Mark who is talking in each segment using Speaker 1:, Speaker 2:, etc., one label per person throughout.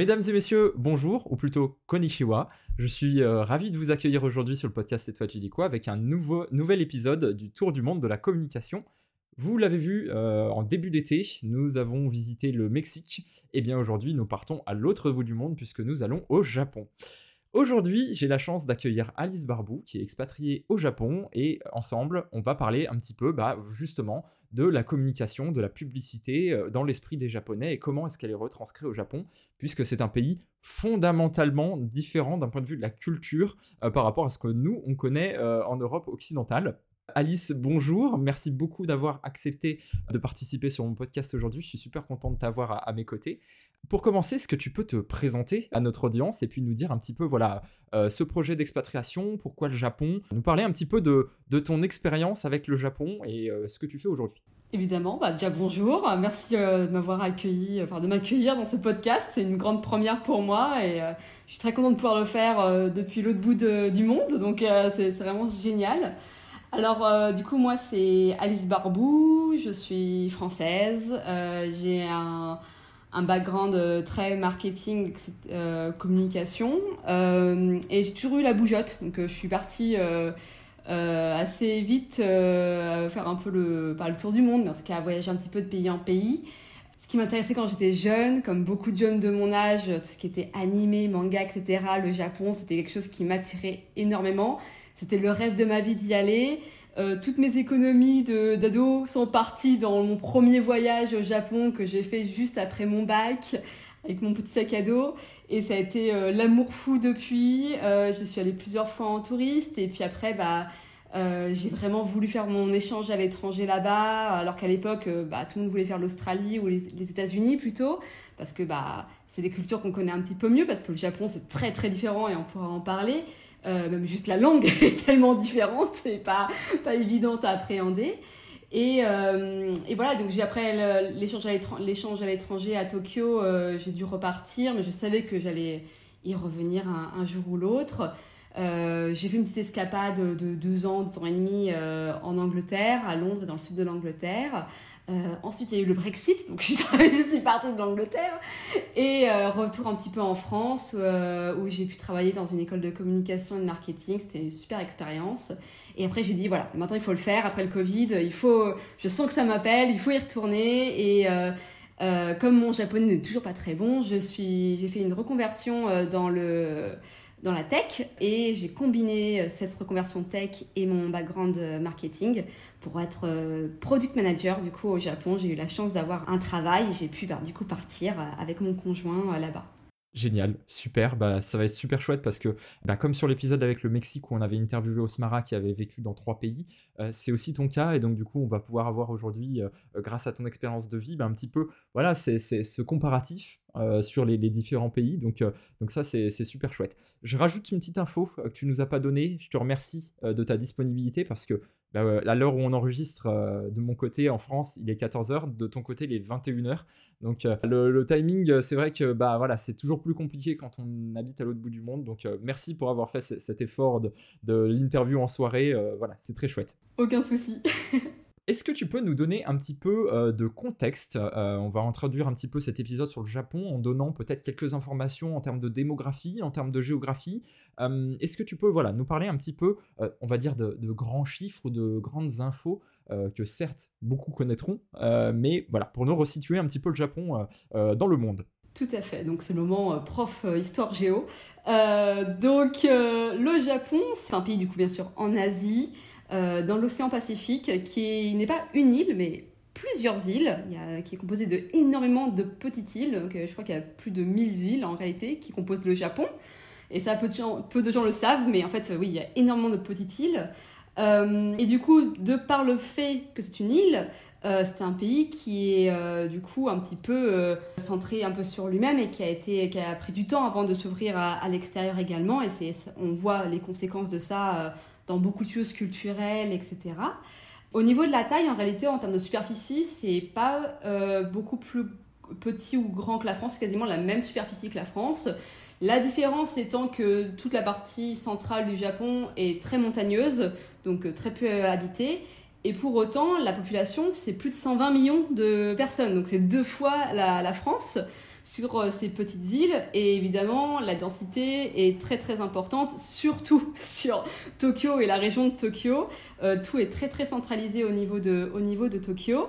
Speaker 1: Mesdames et messieurs, bonjour, ou plutôt konnichiwa. Je suis euh, ravi de vous accueillir aujourd'hui sur le podcast Et toi tu dis quoi avec un nouveau, nouvel épisode du Tour du monde de la communication. Vous l'avez vu euh, en début d'été, nous avons visité le Mexique. Et bien aujourd'hui, nous partons à l'autre bout du monde puisque nous allons au Japon. Aujourd'hui, j'ai la chance d'accueillir Alice Barbou, qui est expatriée au Japon, et ensemble, on va parler un petit peu, bah, justement, de la communication, de la publicité euh, dans l'esprit des Japonais et comment est-ce qu'elle est retranscrite au Japon, puisque c'est un pays fondamentalement différent d'un point de vue de la culture euh, par rapport à ce que nous, on connaît euh, en Europe occidentale. Alice, bonjour. Merci beaucoup d'avoir accepté de participer sur mon podcast aujourd'hui. Je suis super content de t'avoir à, mes côtés. Pour commencer, est-ce que tu peux te présenter à notre audience et puis nous dire un petit peu, voilà, euh, ce projet d'expatriation, pourquoi le Japon, nous parler un petit peu de, ton expérience avec le Japon et euh, ce que tu fais aujourd'hui.
Speaker 2: Évidemment, bah déjà bonjour, merci euh, de m'avoir accueilli, enfin de m'accueillir dans ce podcast, c'est une grande première pour moi et je suis très contente de pouvoir le faire depuis l'autre bout du monde, donc c'est vraiment génial. Alors, euh, du coup, moi, c'est Alice Barbou, je suis française, euh, j'ai un, un, background euh, très marketing, communication, et j'ai toujours eu la bougeotte, donc je suis partie assez vite faire un peu le, pas le tour du monde, mais en tout cas voyager un petit peu de pays en pays. Ce qui m'intéressait quand j'étais jeune, comme beaucoup de jeunes de mon âge, tout ce qui était animé, manga, etc., le Japon, c'était quelque chose qui m'attirait énormément. C'était le rêve de ma vie d'y aller. Euh, toutes mes économies d'ado sont parties dans mon premier voyage au Japon que j'ai fait juste après mon bac avec mon petit sac à dos et ça a été euh, l'amour fou depuis. Euh, je suis allée plusieurs fois en touriste et puis après bah j'ai vraiment voulu faire mon échange à l'étranger là-bas alors qu'à l'époque bah, tout le monde voulait faire l'Australie ou les, les États-Unis plutôt parce que bah c'est des cultures qu'on connaît un petit peu mieux parce que le Japon c'est très très différent et on pourra en parler. Euh, même juste la langue est tellement différente et pas, pas évidente à appréhender. Et, euh, et voilà, donc j'ai après l'échange à l'étranger à Tokyo, euh, j'ai dû repartir, mais je savais que j'allais y revenir un, jour ou l'autre. j'ai fait une petite escapade de deux ans, deux ans et demi en Angleterre, à Londres, dans le sud de l'Angleterre. Euh, ensuite, il y a eu le Brexit, donc je suis partie de l'Angleterre. Et euh, retour un petit peu en France, euh, où j'ai pu travailler dans une école de communication et de marketing. C'était une super expérience. Et après, j'ai dit, voilà, maintenant il faut le faire. Après le Covid, il faut, je sens que ça m'appelle, il faut y retourner. Et comme mon japonais n'est toujours pas très bon, j'ai fait une reconversion dans le dans la tech et j'ai combiné cette reconversion tech et mon background marketing pour être euh, product manager du coup au Japon. J'ai eu la chance d'avoir un travail et j'ai pu bah, du coup partir euh, avec mon conjoint euh, là-bas.
Speaker 1: Génial, super, bah, ça va être super chouette parce que bah, comme sur l'épisode avec le Mexique où on avait interviewé Osmara qui avait vécu dans trois pays, c'est aussi ton cas et donc du coup on va pouvoir avoir aujourd'hui, grâce à ton expérience de vie, bah, un petit peu, voilà, c'est ce comparatif sur les, les, différents pays, donc, donc ça c'est super chouette. Je rajoute une petite info que tu nous as pas donnée, je te remercie de ta disponibilité parce que bah, à l'heure où on enregistre, euh, de mon côté en France, il est 14h, de ton côté, il est 21h. Donc euh, le, timing, c'est vrai que bah, voilà, c'est toujours plus compliqué quand on habite à l'autre bout du monde. Donc euh, merci pour avoir fait cet effort de, de l'interview en soirée. voilà, c'est très chouette.
Speaker 2: Aucun souci.
Speaker 1: Est-ce que tu peux nous donner un petit peu euh, de contexte euh, On va introduire un petit peu cet épisode sur le Japon en donnant peut-être quelques informations en termes de démographie, en termes de géographie. Euh, est-ce que tu peux voilà, nous parler un petit peu, on va dire, de, grands chiffres ou de grandes infos que certes beaucoup connaîtront, mais voilà, pour nous resituer un petit peu le Japon dans le monde
Speaker 2: tout à fait, donc c'est le moment prof histoire géo. donc le Japon, c'est un pays du coup bien sûr en Asie, euh, dans l'océan Pacifique, qui n'est pas une île, mais plusieurs îles, qui est composée de de petites îles. Euh, je crois qu'il y a plus de 1000 îles en réalité qui composent le Japon. Et ça, peu de gens, peu de gens le savent, mais en fait, oui, il y a énormément de petites îles. Euh, et du coup, de par le fait que c'est une île, c'est un pays qui est du coup un petit peu centré un peu sur lui-même et qui a été qui a pris du temps avant de s'ouvrir à, à l'extérieur également et on voit les conséquences de ça dans beaucoup de choses culturelles, etc. Au niveau de la taille, en réalité, en termes de superficie, c'est pas euh, beaucoup plus petit ou grand que la France, c'est quasiment la même superficie que la France. La différence étant que toute la partie centrale du Japon est très montagneuse, donc euh, très peu habitée. Et pour autant, la population, c'est plus de 120 millions de personnes, donc c'est deux fois la, la France. Sur ces petites îles. Et évidemment, la densité est très très importante, surtout sur Tokyo et la région de Tokyo. tout est très très centralisé au niveau de, au niveau de Tokyo.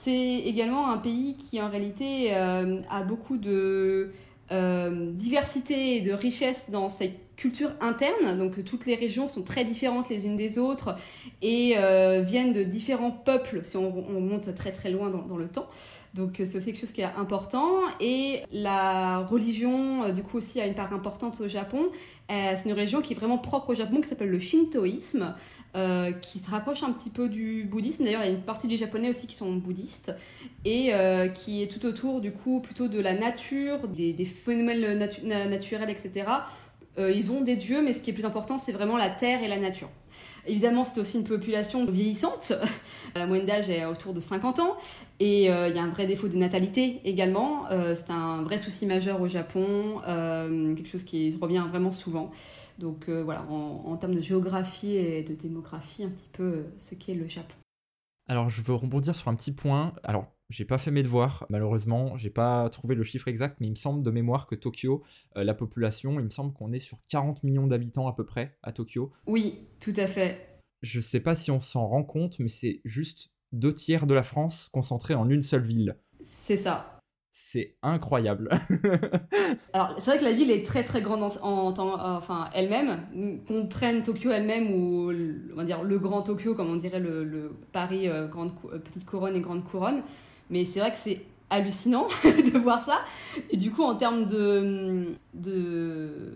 Speaker 2: C'est également un pays qui en réalité a beaucoup de diversité et de richesse dans ses culture interne, donc toutes les régions sont très différentes les unes des autres et euh, viennent de différents peuples si on, monte très très loin dans, le temps. Donc c'est aussi quelque chose qui est important. Et la religion, euh, du coup, aussi a une part importante au Japon. Euh, c'est une religion qui est vraiment propre au Japon, qui s'appelle le shintoïsme, qui se rapproche un petit peu du bouddhisme. D'ailleurs, il y a une partie des Japonais aussi qui sont bouddhistes, et qui est tout autour, du coup, plutôt de la nature, des, phénomènes naturels, etc euh, ils ont des dieux, mais ce qui est plus important, c'est vraiment la terre et la nature. Évidemment, c'est aussi une population vieillissante. La moyenne d'âge est autour de 50 ans. Et euh, il y a un vrai défaut de natalité également. Euh, c'est un vrai souci majeur au Japon, quelque chose qui revient vraiment souvent. Donc voilà, en, en, termes de géographie et de démographie, un petit peu ce qu'est le Japon.
Speaker 1: Alors je veux rebondir sur un petit point. Alors j'ai pas fait mes devoirs, malheureusement, j'ai pas trouvé le chiffre exact, mais il me semble de mémoire que Tokyo, euh, la population, il me semble qu'on est sur 40 millions d'habitants à peu près à Tokyo.
Speaker 2: Oui, tout à fait.
Speaker 1: Je sais pas si on s'en rend compte, mais c'est juste deux tiers de la France concentrés en une seule ville.
Speaker 2: C'est ça.
Speaker 1: C'est incroyable.
Speaker 2: Alors, c'est vrai que la ville est très très grande en, temps, enfin elle-même. Qu'on prenne Tokyo elle-même ou on va dire le grand Tokyo, comme on dirait le, Paris euh, grande euh, petite couronne et grande couronne, mais c'est vrai que c'est hallucinant de voir ça. Et du coup, en termes de, de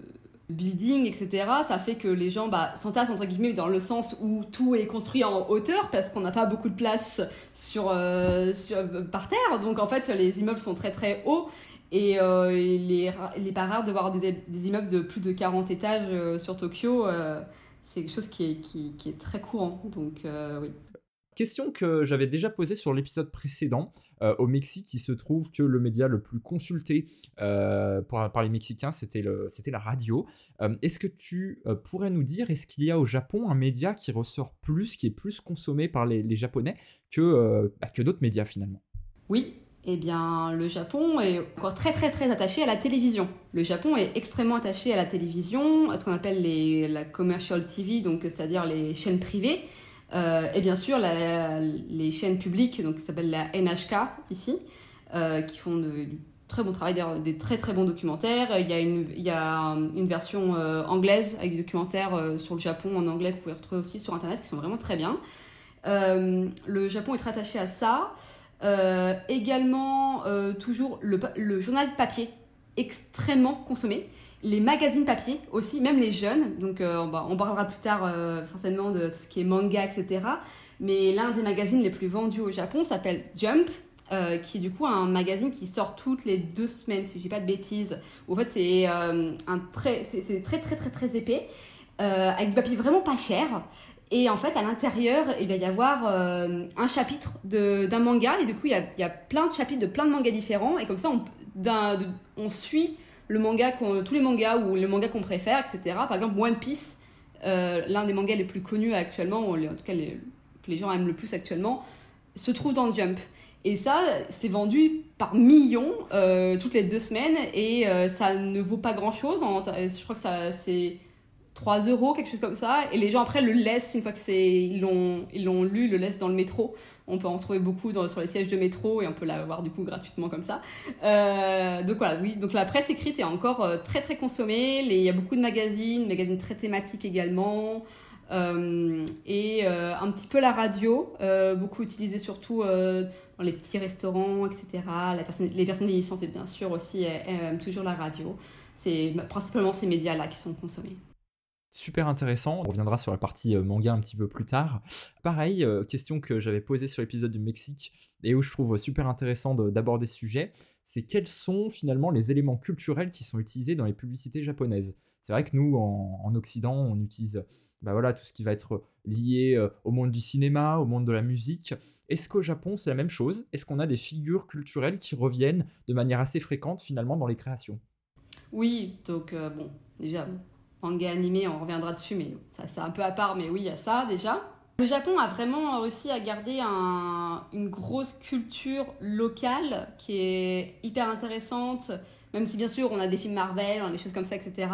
Speaker 2: building, etc., ça fait que les gens bah, s'entassent entre guillemets dans le sens où tout est construit en hauteur parce qu'on n'a pas beaucoup de place sur, euh, sur, par terre. Donc en fait, les immeubles sont très très hauts. Et euh, il, est, pas rare de voir des, des, immeubles de plus de 40 étages euh, sur Tokyo. c'est quelque chose qui est, qui est très courant. Donc oui.
Speaker 1: Question que j'avais déjà posée sur l'épisode précédent. Euh, au Mexique, il se trouve que le média le plus consulté euh, par les Mexicains, c'était la radio. Euh, est-ce que tu pourrais nous dire, est-ce qu'il y a au Japon un média qui ressort plus, qui est plus consommé par les, Japonais que, bah, que d'autres médias finalement?
Speaker 2: Oui, eh bien, le Japon est encore très très très attaché à la télévision. Le Japon est extrêmement attaché à la télévision, à ce qu'on appelle les, la commercial TV, c'est-à-dire les chaînes privées. Euh, et bien sûr, les chaînes publiques, donc qui s'appellent la NHK ici, euh, qui font du très bon travail, des très très bons documentaires. Il y a une, version euh, anglaise avec des documentaires sur le Japon en anglais que vous pouvez retrouver aussi sur internet qui sont vraiment très bien. le Japon est très attaché à ça. également, toujours le journal papier, extrêmement consommé les magazines papier aussi, même les jeunes. Donc euh, on parlera plus tard euh, certainement de tout ce qui est manga, etc. Mais l'un des magazines les plus vendus au Japon s'appelle Jump. Euh, qui est du coup un magazine qui sort toutes les deux semaines, si je dis pas de bêtises. En fait, c'est très, c'est très très très très épais, avec du papier vraiment pas cher. Et en fait, à l'intérieur, il va y avoir un chapitre d'un manga, et du coup, il y, a, il y, a, plein de chapitres de plein de mangas différents, et comme ça, on, on suit le manga tous les mangas ou le manga qu'on préfère, etc. Par exemple, One Piece, euh, l'un des mangas les plus connus actuellement, ou en tout cas que les gens aiment le plus actuellement, se trouve dans Jump. Et ça, c'est vendu par millions euh, toutes les deux semaines et euh, ça ne vaut pas grand chose. je crois que ça, c'est 3 euros, quelque chose comme ça. Et les gens après le laissent, une fois que c'est, ils l'ont, ils l'ont lu, le laissent dans le métro. On peut en trouver beaucoup sur les sièges de métro et on peut l'avoir du coup gratuitement comme ça. Euh, donc voilà, oui. Donc la presse écrite est encore euh, très très consommée. Il y a beaucoup de magazines, magazines très thématiques également. Euh, et un petit peu la radio, beaucoup utilisée surtout dans les petits restaurants, etc. La personne, les personnes vieillissantes, bien sûr, aussi aiment toujours la radio. C'est principalement ces médias-là qui sont consommés.
Speaker 1: Super intéressant. On reviendra sur la partie euh, manga un petit peu plus tard. Pareil, euh, question que j'avais posée sur l'épisode du Mexique et où je trouve super intéressant d'aborder ce sujet, c'est quels sont finalement les éléments culturels qui sont utilisés dans les publicités japonaises? C'est vrai que nous, en, Occident, on utilise bah voilà, tout ce qui va être lié euh, au monde du cinéma, au monde de la musique. Est-ce qu'au Japon, c'est la même chose? Est-ce qu'on a des figures culturelles qui reviennent de manière assez fréquente finalement dans les créations?
Speaker 2: Oui, donc bon, déjà, manga animé, on reviendra dessus, mais ça c'est un peu à part, mais oui, il y a ça déjà. Le Japon a vraiment réussi à garder une grosse culture locale qui est hyper intéressante, même si bien sûr on a des films Marvel, des choses comme ça, etc.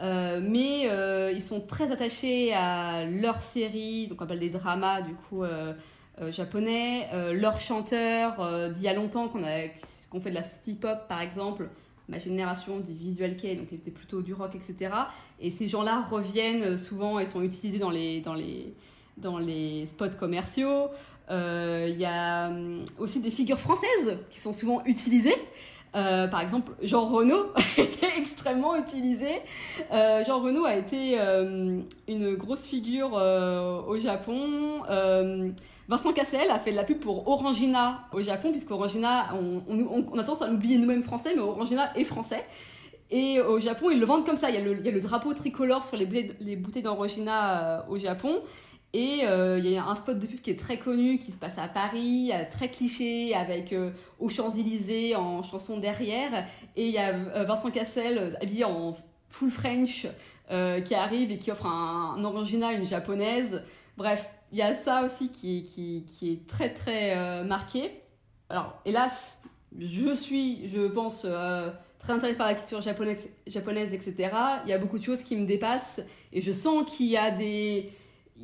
Speaker 2: Euh, mais euh, ils sont très attachés à leurs séries, donc on appelle des dramas du coup euh, japonais, leurs chanteurs d'il y a longtemps qu'on a qu'on fait de la city pop par exemple, ma génération du visual kei, donc était plutôt du rock, etc. Et ces gens-là reviennent souvent et sont utilisés dans les dans les dans les spots commerciaux. Il y a hum, aussi des figures françaises qui sont souvent utilisées. Euh, par exemple, Jean Renault été extrêmement utilisé. Euh, Jean Renault a été euh, une grosse figure au Japon. Vincent Cassel a fait de la pub pour Orangina au Japon, puisque Orangina, on, on, a tendance à l'oublier nous-mêmes français, mais Orangina est français. Et au Japon, ils le vendent comme ça. Il y a le, drapeau tricolore sur les bouteilles, les bouteilles d'Orangina au Japon. Et euh, il y a un spot de pub qui est très connu, qui se passe à Paris, euh, très cliché, avec euh, aux Champs-Élysées en chanson derrière. Et il y a Vincent Cassel, habillé en full French, qui arrive et qui offre un, un orangina une japonaise. Bref, il y a ça aussi qui, qui, est très très marqué. Alors, hélas, je suis, je pense, très intéressée par la culture japonaise, japonaise, etc. Il y a beaucoup de choses qui me dépassent et je sens qu'il y a des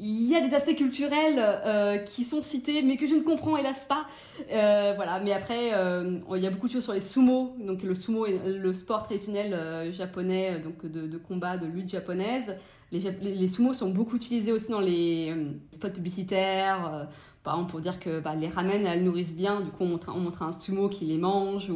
Speaker 2: il y a des aspects culturels euh, qui sont cités, mais que je ne comprends hélas pas. Euh, voilà, mais après, euh, il y a beaucoup de choses sur les sumo. Donc le sumo est le sport traditionnel japonais, donc de, combat, de lutte japonaise. Les, les, sumos sont beaucoup utilisés aussi dans les spots publicitaires. par exemple, pour dire que bah, les ramen, elles nourrissent bien. Du coup, on montre, on montre un sumo qui les mange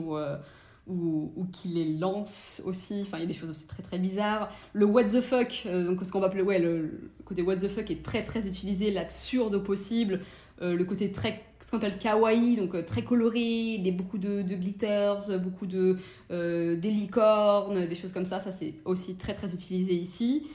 Speaker 2: ou, ou qui les lance aussi. Enfin, il y a des choses aussi très très bizarres. Le what the fuck, euh, donc ce qu'on va appeler ouais, le, côté what the fuck est très très utilisé, l'absurde au possible. Euh, le côté très ce qu'on appelle kawaii, donc euh, très coloré, des, beaucoup de, de glitters, beaucoup de des licornes, des choses comme ça. Ça c'est aussi très très utilisé ici.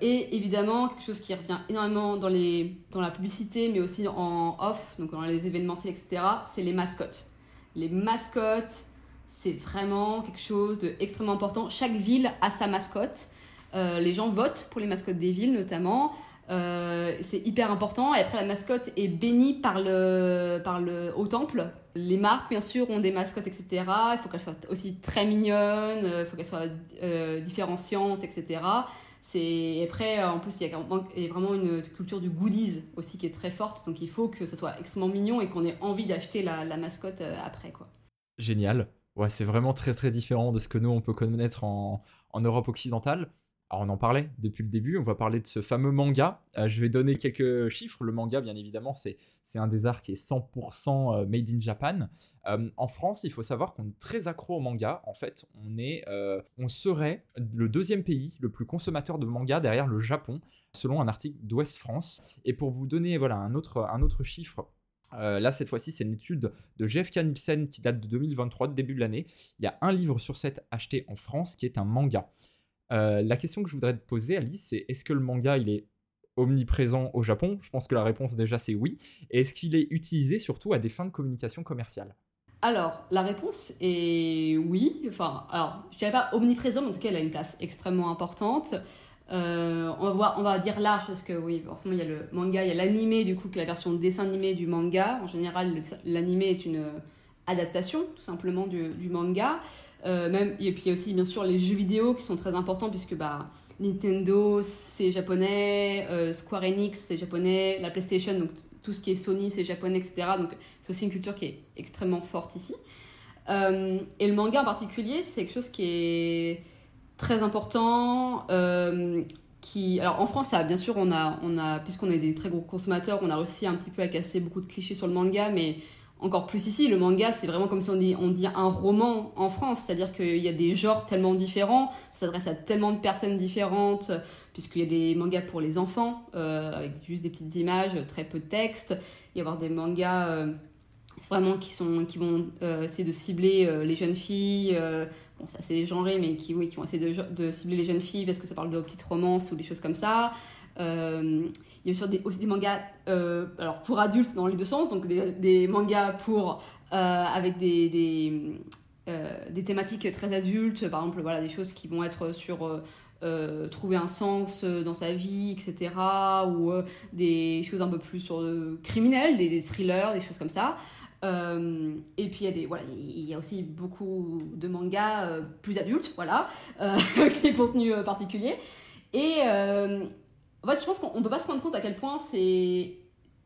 Speaker 2: et évidemment, quelque chose qui revient énormément dans, les, dans la publicité, mais aussi en off, donc dans les événementiels, etc., c'est les mascottes. Les mascottes, c'est vraiment quelque chose d'extrêmement important. Chaque ville a sa mascotte. Euh, les gens votent pour les mascottes des villes notamment. Euh, c'est hyper important. Et après, la mascotte est bénie par le, par le au temple. Les marques, bien sûr, ont des mascottes, etc. Il faut qu'elles soient aussi très mignonnes, il faut qu'elles soient euh, différenciantes, etc. C'est après, en plus, il y, a, vraiment une culture du goodies aussi qui est très forte. Donc, il faut que ce soit extrêmement mignon et qu'on ait envie d'acheter la, la mascotte après, quoi.
Speaker 1: Génial. Ouais, c'est vraiment très très différent de ce que nous on peut connaître en, en Europe occidentale. Alors on en parlait depuis le début, on va parler de ce fameux manga. Euh, je vais donner quelques chiffres. Le manga, bien évidemment, c'est, un des arts qui est 100% euh, made in Japan. Euh, en France, il faut savoir qu'on est très accro au manga. En fait, on, est, on serait le deuxième pays le plus consommateur de manga derrière le Japon, selon un article d'Ouest France. Et pour vous donner voilà, un, autre, un autre chiffre euh, là, cette fois-ci, c'est une étude de GFK Nielsen qui date de 2023, de début de l'année. Il y a un livre sur sept acheté en France qui est un manga. Euh, la question que je voudrais te poser, Alice, c'est est-ce que le manga, il est omniprésent au Japon? Je pense que la réponse déjà, c'est oui. Et est-ce qu'il est utilisé surtout à des fins de communication commerciale?
Speaker 2: Alors, la réponse est oui. Enfin, alors, je dirais pas omniprésent, mais en tout cas, il a une place extrêmement importante. Euh, on, va on va dire large parce que oui, forcément il y a le manga, il y a l'animé du coup, qui est la version dessin animé du manga. En général, l'animé est une adaptation tout simplement du, manga. Euh, même, et puis il y a aussi bien sûr les jeux vidéo qui sont très importants puisque bah, Nintendo c'est japonais, euh, Square Enix c'est japonais, la PlayStation, donc tout ce qui est Sony c'est japonais, etc. Donc c'est aussi une culture qui est extrêmement forte ici. et le manga en particulier, c'est quelque chose qui est très important. Euh, qui, alors en France, bien sûr, on a, on a, puisqu'on est des très gros consommateurs, on a réussi un petit peu à casser beaucoup de clichés sur le manga, mais encore plus ici, le manga, c'est vraiment comme si on dit, on dit un roman en France, c'est-à-dire qu'il y a des genres tellement différents, ça s'adresse à tellement de personnes différentes, puisqu'il y a des mangas pour les enfants, euh, avec juste des petites images, très peu de texte, il y avoir des mangas euh, vraiment qui, sont, qui vont essayer de cibler les jeunes filles, c'est assez genré, mais qui, oui, qui de, cibler les jeunes filles parce que ça parle de petites romances ou des choses comme ça. Euh, il y a aussi des, mangas euh, alors pour adultes dans les deux sens, donc des, mangas pour, euh, avec des, des, thématiques très adultes, par exemple voilà, des choses qui vont être sur trouver un sens dans sa vie, etc. Ou des choses un peu plus sur le criminel, des, thrillers, des choses comme ça. Et puis il y, a aussi beaucoup de mangas plus adultes, voilà, avec des contenus particuliers. Et en fait, je pense qu'on ne peut pas se rendre compte à quel point c'est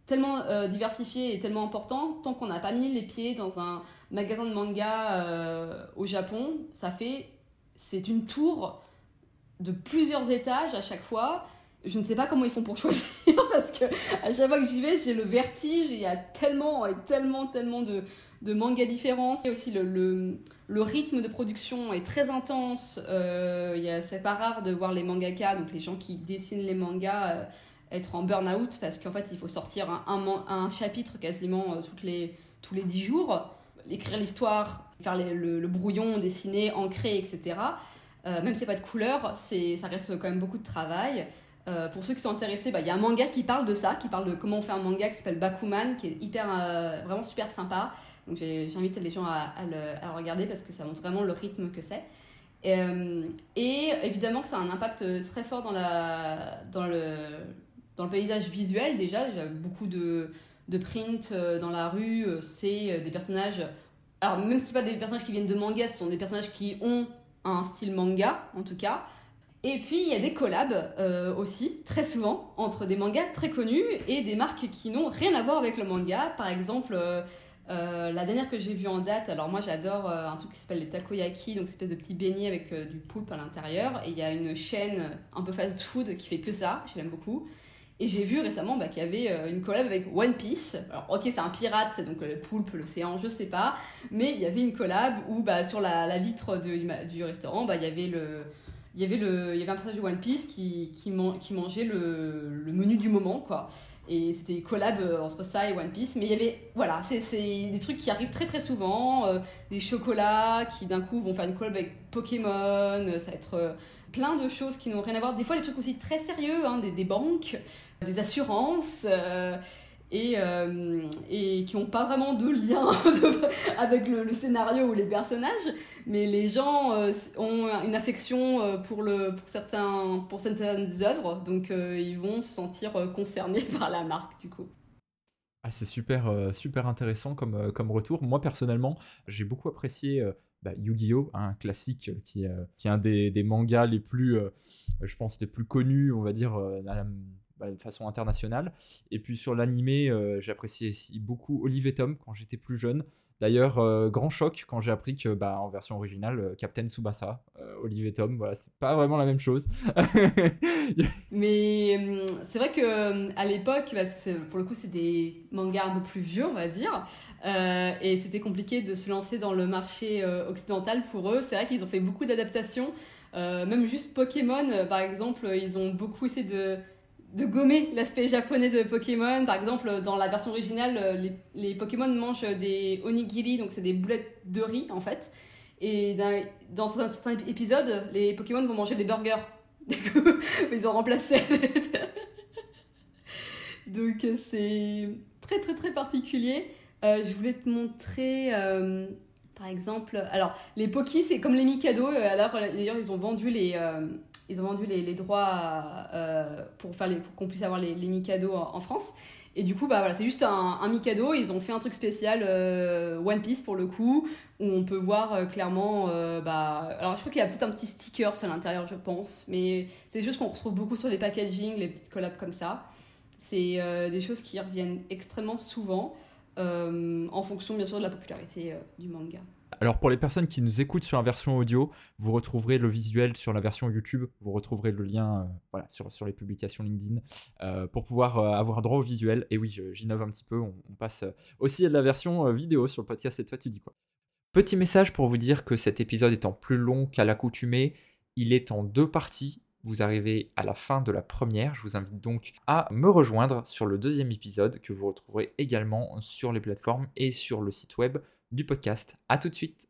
Speaker 2: tellement euh, diversifié et tellement important tant qu'on n'a pas mis les pieds dans un magasin de manga euh, au Japon. Ça fait. C'est une tour de plusieurs étages à chaque fois. Je ne sais pas comment ils font pour choisir parce que à chaque fois que j'y vais, j'ai le vertige. Il y a tellement, tellement, tellement de, mangas différents. Et aussi le, rythme de production est très intense. Euh, c'est pas rare de voir les mangaka, donc les gens qui dessinent les mangas, euh, être en burn-out parce qu'en fait il faut sortir un, chapitre quasiment euh, les, tous les 10 jours, écrire l'histoire, faire le, le, brouillon, dessiner, ancrer, etc. Euh, même si c'est pas de couleur, ça reste quand même beaucoup de travail. Euh, pour ceux qui sont intéressés, bah, il y a un manga qui parle de ça, qui parle de comment on fait un manga qui s'appelle Bakuman, qui est hyper, vraiment super sympa. Donc j'invite les gens à, le, regarder parce que ça montre vraiment le rythme que c'est. Et, euh, et, évidemment que ça a un impact très fort dans, la, dans, le, dans le paysage visuel déjà. J'ai beaucoup de, de print euh, dans la rue, euh, c'est des personnages. Alors même si ce pas des personnages qui viennent de manga, ce sont des personnages qui ont un style manga en tout cas. Et puis il y a des collabs aussi, très souvent, entre des mangas très connus et des marques qui n'ont rien à voir avec le manga. Par exemple, euh, la dernière que j'ai vue en date, alors moi j'adore euh, un truc qui s'appelle les takoyaki, donc c'est espèce de petit beignet avec euh, du poulpe à l'intérieur. Et il y a une chaîne un peu fast food qui fait que ça, je l'aime beaucoup. Et j'ai vu récemment bah, qu'il y avait une collab avec One Piece. Alors ok c'est un pirate, c'est donc le poulpe, l'océan, je sais pas. Mais il y avait une collab où bah, sur la, vitre du restaurant, bah, il y avait le... Il y, avait le, il y avait un personnage de One Piece qui, qui, mangeait le, le, menu du moment, quoi. Et c'était collab euh, entre ça et One Piece. Mais il y avait, voilà, c'est des trucs qui arrivent très très souvent. Euh, des chocolats qui d'un coup vont faire une collab avec Pokémon. Euh, ça va être plein de choses qui n'ont rien à voir. Des fois, des trucs aussi très sérieux, hein, des, des, banques, des assurances et, euh, et qui n'ont pas vraiment de lien avec le, scénario ou les personnages, mais les gens euh, ont une affection euh, pour, le, pour, certains, pour certaines œuvres, donc ils vont se sentir concernés par la marque du coup.
Speaker 1: Ah, c'est super, super intéressant comme, comme retour. Moi personnellement, j'ai beaucoup apprécié bah, Yu-Gi-Oh, un classique qui, qui est un des, des mangas les plus, je pense, les plus connus, on va dire, bah, de façon internationale. Et puis sur l'animé, euh, j'ai apprécié beaucoup Olive Tom quand j'étais plus jeune. D'ailleurs, euh, grand choc quand j'ai appris que bah, en version originale, euh, Captain Tsubasa, Olive et Tom, voilà, c'est pas vraiment la même chose.
Speaker 2: Mais hum, c'est vrai que à l'époque, parce que pour le coup, c'est des mangas un peu plus vieux, on va dire. et c'était compliqué de se lancer dans le marché occidental pour eux. C'est vrai qu'ils ont fait beaucoup d'adaptations. même juste Pokémon, par exemple, ils ont beaucoup essayé de de gommer l'aspect japonais de Pokémon. Par exemple, dans la version originale, euh, les, Pokémon mangent des onigiri, donc c'est des boulettes de riz en fait. Et dans, dans certains épisodes, les Pokémon vont manger des burgers. Du coup, ils ont remplacé. donc euh, c'est très très très particulier. Euh, je voulais te montrer, par exemple, alors les Pokis, c'est comme les Mikado. Alors d'ailleurs, ils ont vendu les ils ont vendu les, droits euh, pour, faire pour qu'on puisse avoir les, les Mikado en, France. Et du coup, bah voilà, c'est juste un, un, Mikado. Ils ont fait un truc spécial euh, One Piece pour le coup, où on peut voir euh, clairement. bah, alors, je crois qu'il y a peut-être un petit sticker à l'intérieur, je pense, mais c'est des choses qu'on retrouve beaucoup sur les packaging, les petites collabs comme ça. C'est des choses qui reviennent extrêmement souvent, en fonction bien sûr de la popularité du manga.
Speaker 1: Alors pour les personnes qui nous écoutent sur la version audio, vous retrouverez le visuel sur la version YouTube, vous retrouverez le lien euh, sur, les publications LinkedIn euh, pour pouvoir euh, avoir droit au visuel. Et oui, j'innove un petit peu, on, passe aussi à la version vidéo sur le podcast Et toi tu dis quoi? Petit message pour vous dire que cet épisode étant plus long qu'à l'accoutumée, il est en deux parties. Vous arrivez à la fin de la première. Je vous invite donc à me rejoindre sur le deuxième épisode que vous retrouverez également sur les plateformes et sur le site web du podcast. A tout de suite